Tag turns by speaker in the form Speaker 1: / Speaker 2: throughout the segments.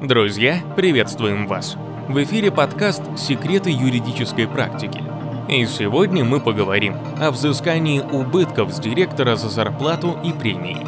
Speaker 1: Друзья, приветствуем вас! В эфире подкаст «Секреты юридической практики». И сегодня мы поговорим о взыскании убытков с директора за зарплату и премии.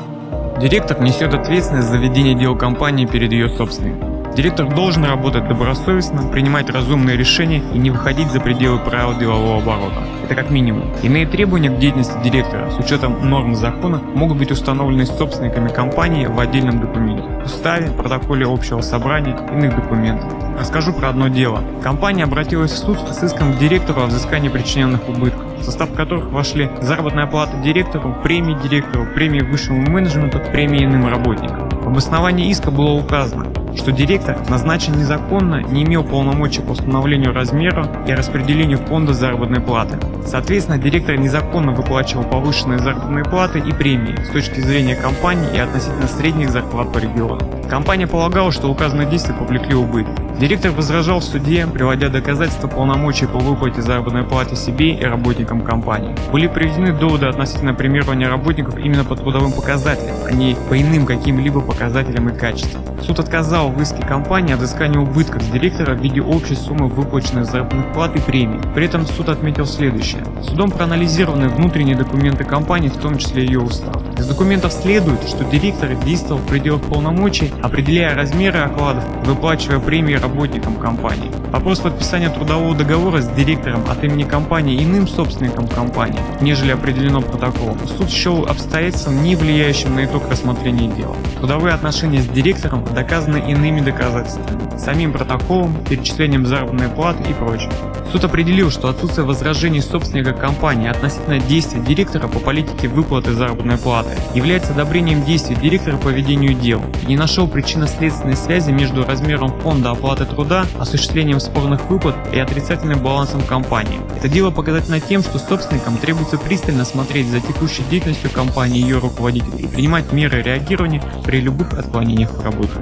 Speaker 2: Директор несет ответственность за ведение дел компании перед ее собственником. Директор должен работать добросовестно, принимать разумные решения и не выходить за пределы правил делового оборота. Это как минимум. Иные требования к деятельности директора с учетом норм закона могут быть установлены собственниками компании в отдельном документе, уставе, протоколе общего собрания, иных документах. Расскажу про одно дело. Компания обратилась в суд с иском к директору о взыскании причиненных убытков, в состав которых вошли заработная плата директору, премии директору, премии высшему менеджменту, премии иным работникам. В обосновании иска было указано, что директор назначен незаконно, не имел полномочий по установлению размера и распределению фонда заработной платы. Соответственно, директор незаконно выплачивал повышенные заработные платы и премии с точки зрения компании и относительно средних зарплат по региону. Компания полагала, что указанные действия повлекли убытки. Директор возражал в суде, приводя доказательства полномочий по выплате заработной платы себе и работникам компании. Были приведены доводы относительно премирования работников именно по трудовым показателям, а не по иным каким-либо показателям и качествам. Суд отказал в иске компании о взыскании убытков с директора в виде общей суммы выплаченных заработных плат и премий. При этом суд отметил следующее. Судом проанализированы внутренние документы компании, в том числе ее устав. Из документов следует, что директор действовал в пределах полномочий, определяя размеры окладов, выплачивая премии работникам компании. Вопрос подписания трудового договора с директором от имени компании иным собственником компании, нежели определено протоколом, суд счел обстоятельством, не влияющим на итог рассмотрения дела. Трудовые отношения с директором доказаны иными доказательствами, самим протоколом, перечислением заработной платы и прочим. Суд определил, что отсутствие возражений собственника компании относительно действий директора по политике выплаты заработной платы является одобрением действий директора по ведению дел и не нашел причинно-следственной связи между размером фонда оплаты труда, осуществлением спорных выплат и отрицательным балансом компании. Это дело показательно тем, что собственникам требуется пристально смотреть за текущей деятельностью компании и ее руководителей и принимать меры реагирования при любых отклонениях в работе.